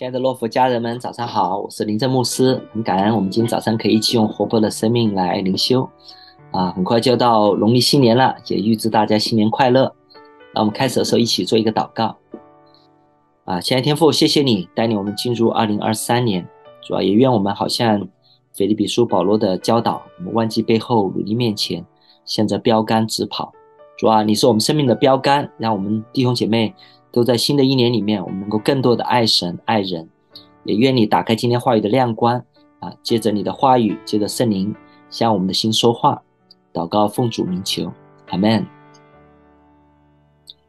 亲爱的洛福家人们，早上好！我是林正牧师，很感恩我们今天早上可以一起用活泼的生命来灵修。啊，很快就到农历新年了，也预祝大家新年快乐。那我们开始的时候一起做一个祷告。啊，亲爱的天父，谢谢你带领我们进入二零二三年，主要也愿我们好像腓立比书保罗的教导，我们忘记背后，努力面前，向着标杆直跑。主啊，你是我们生命的标杆，让我们弟兄姐妹。都在新的一年里面，我们能够更多的爱神爱人，也愿你打开今天话语的亮光啊！借着你的话语，借着圣灵向我们的心说话，祷告奉主名求，阿门。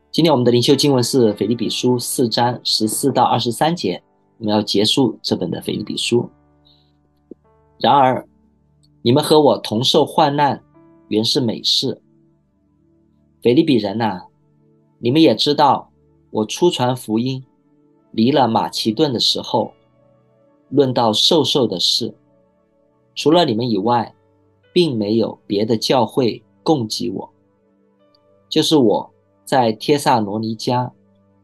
今天我们的灵修经文是腓立比书四章十四到二十三节，我们要结束这本的腓立比书。然而，你们和我同受患难，原是美事。腓立比人呐、你们也知道。我初传福音，离了马其顿的时候，论到授受的事，除了你们以外，并没有别的教会供给我。就是我在帖撒罗尼迦，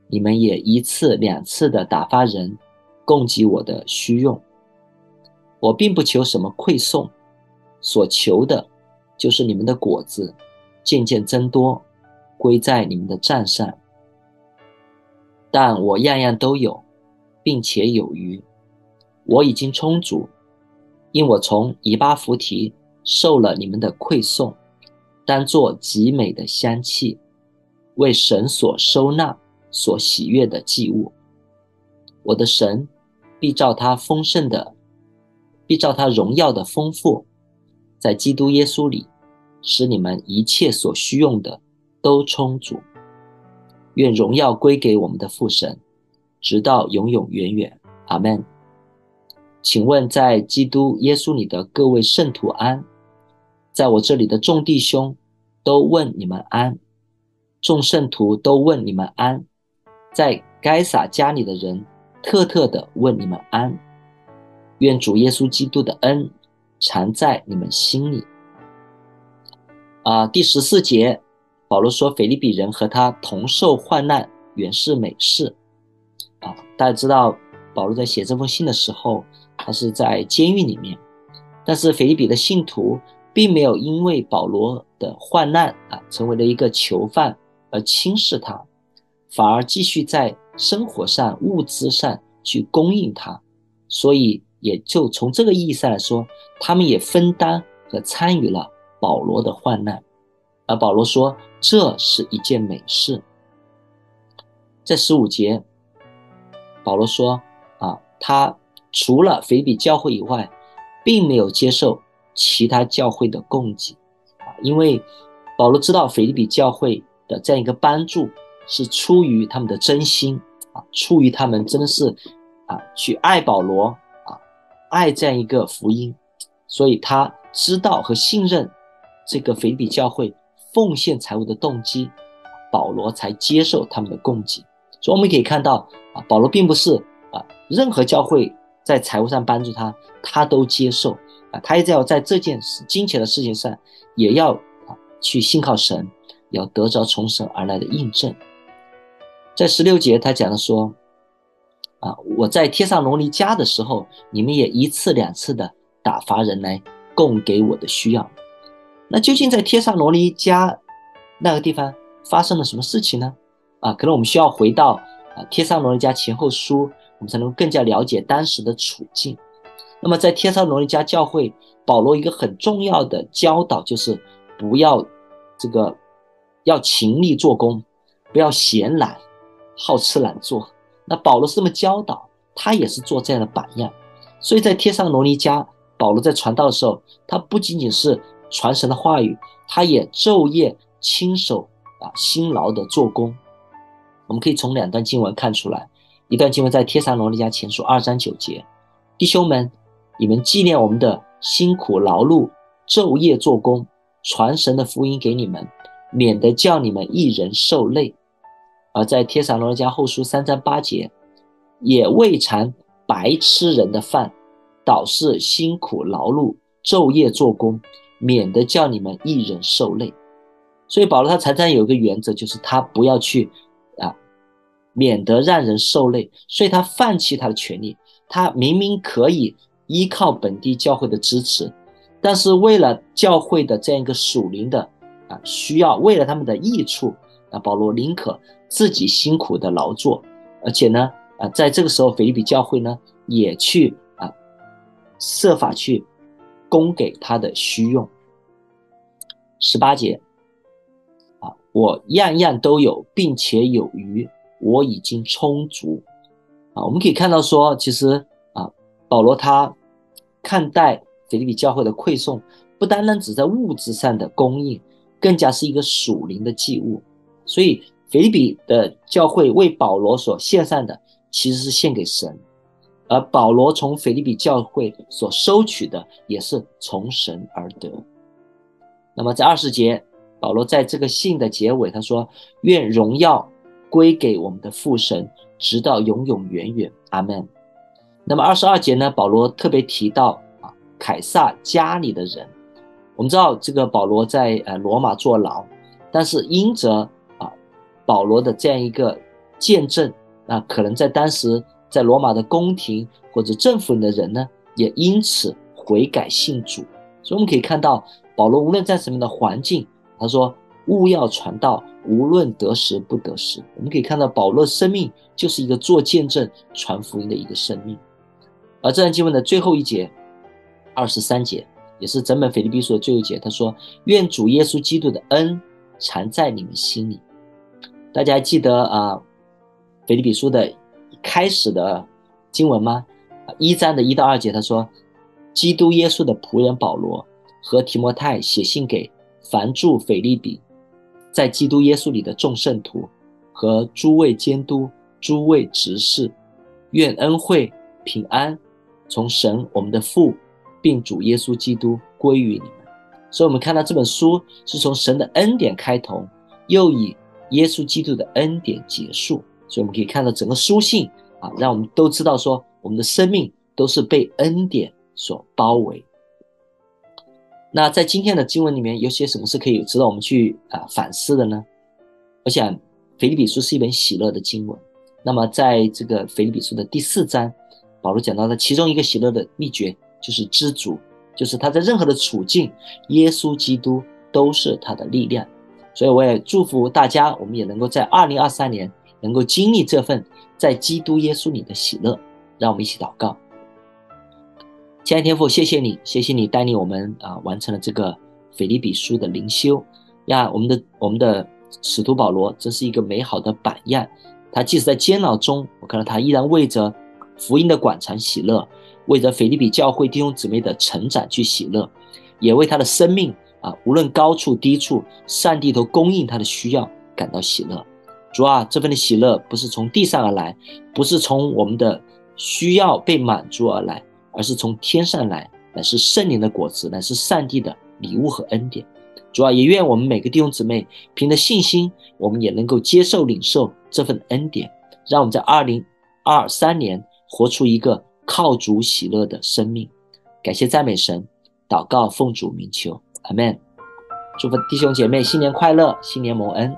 你们也一次两次的打发人供给我的需用。我并不求什么馈送，所求的，就是你们的果子渐渐增多，归在你们的账上。但我样样都有，并且有余，我已经充足，因我从以巴弗提受了你们的馈送，当作极美的香气，为神所收纳、所喜悦的祭物。我的神必照他丰盛的，必照他荣耀的丰富，在基督耶稣里，使你们一切所需用的都充足。愿荣耀归给我们的父神，直到永永远远。阿门。请问，在基督耶稣里的各位圣徒安，在我这里的众弟兄都问你们安，众圣徒都问你们安，在该撒家里的人特特的问你们安。愿主耶稣基督的恩常在你们心里。啊、第十四节。保罗说：“腓立比人和他同受患难，原是美事。”啊，大家知道，保罗在写这封信的时候，他是在监狱里面。但是腓立比的信徒并没有因为保罗的患难啊，成为了一个囚犯而轻视他，反而继续在生活上、物资上去供应他。所以，也就从这个意义上来说，他们也分担和参与了保罗的患难。而保罗说，这是一件美事。在十五节，保罗说：“啊，他除了腓比教会以外，并没有接受其他教会的供给，啊，因为保罗知道腓立比教会的这样一个帮助是出于他们的真心，啊，出于他们真的是啊去爱保罗，啊，爱这样一个福音，所以他知道和信任这个腓比教会。”奉献财物的动机，保罗才接受他们的供给。所以我们可以看到啊，保罗并不是啊，任何教会在财务上帮助他，他都接受啊。他也要在这件事金钱的事情上，也要啊去信靠神，要得着从神而来的印证。在十六节，他讲的说啊，我在帖撒罗尼迦的时候，你们也一次两次的打发人来供给我的需要。那究竟在帖撒罗尼迦那个地方发生了什么事情呢？啊，可能我们需要回到啊帖撒罗尼迦前后书，我们才能更加了解当时的处境。那么在帖撒罗尼迦教会，保罗一个很重要的教导就是不要这个要勤力做工，不要闲懒，好吃懒做。那保罗是这么教导，他也是做这样的榜样。所以在帖撒罗尼迦，保罗在传道的时候，他不仅仅是传神的话语，他也昼夜亲手啊辛劳的做工。我们可以从两段经文看出来，一段经文在帖撒罗尼迦前书二章九节：弟兄们，你们纪念我们的辛苦劳碌，昼夜做工，传神的福音给你们，免得叫你们一人受累。而在帖撒罗尼迦后书三章八节，也未尝白吃人的饭，倒是辛苦劳碌，昼夜做工。免得叫你们一人受累，所以保罗他常常有一个原则，就是他不要去啊免得让人受累，所以他放弃他的权利。他明明可以依靠本地教会的支持，但是为了教会的这样一个属灵的啊需要，为了他们的益处，啊，保罗宁可自己辛苦的劳作，而且呢，啊，在这个时候，腓立比教会呢也去啊设法去供给他的需用。十八节，啊，我样样都有，并且有余，我已经充足。啊，我们可以看到说，其实啊，保罗他看待腓立比教会的馈送，不单单只在物质上的供应，更加是一个属灵的祭物。所以，腓立比的教会为保罗所献上的，其实是献给神，而保罗从腓立比教会所收取的，也是从神而得。那么，在二十节，保罗在这个信的结尾，他说：“愿荣耀归给我们的父神。”直到永永远远，阿门。那么二十二节呢？保罗特别提到啊，凯撒家里的人。我们知道这个保罗在呃罗马坐牢，但是因着啊保罗的这样一个见证，啊可能在当时在罗马的宫廷或者政府里的人呢，也因此悔改信主。所以我们可以看到，保罗无论在什么样的环境，他说。务要传道，无论得时不得时。我们可以看到，保罗生命就是一个做见证、传福音的一个生命。而这段经文的最后一节，二十三节，也是整本腓立比书的最后一节。他说：“愿主耶稣基督的恩常在你们心里。”大家记得啊，腓立比书的开始的经文吗？一章的一到二节，他说：“基督耶稣的仆人保罗和提摩太写信给凡住腓立比。”在基督耶稣里的众圣徒和诸位监督、诸位执事，愿恩惠平安从神我们的父，并主耶稣基督归于你们。所以，我们看到这本书是从神的恩典开头，又以耶稣基督的恩典结束。所以，我们可以看到整个书信啊，让我们都知道说，我们的生命都是被恩典所包围。那在今天的经文里面有些什么是可以值得我们去啊反思的呢？我想腓立比书是一本喜乐的经文。那么在这个腓立比书的第四章，保罗讲到的其中一个喜乐的秘诀就是知足，就是他在任何的处境，耶稣基督都是他的力量。所以我也祝福大家，我们也能够在二零二三年能够经历这份在基督耶稣里的喜乐。让我们一起祷告。亲爱的天父，谢谢你，谢谢你带领我们啊，完成了这个腓立比书的灵修呀。我们的我们的使徒保罗，这是一个美好的榜样。他即使在监牢中，我看到他依然为着福音的广传喜乐，为着腓立比教会弟兄姊妹的成长去喜乐，也为他的生命啊，无论高处低处，上帝都供应他的需要，感到喜乐。主啊，这份的喜乐不是从地上而来，不是从我们的需要被满足而来。而是从天上来，乃是圣灵的果子，乃是上帝的礼物和恩典。主啊，也愿我们每个弟兄姊妹凭着信心，我们也能够接受领受这份恩典，让我们在二零二三年活出一个靠主喜乐的生命。感谢赞美神，祷告奉主名求，阿门。祝福弟兄姐妹新年快乐，新年蒙恩。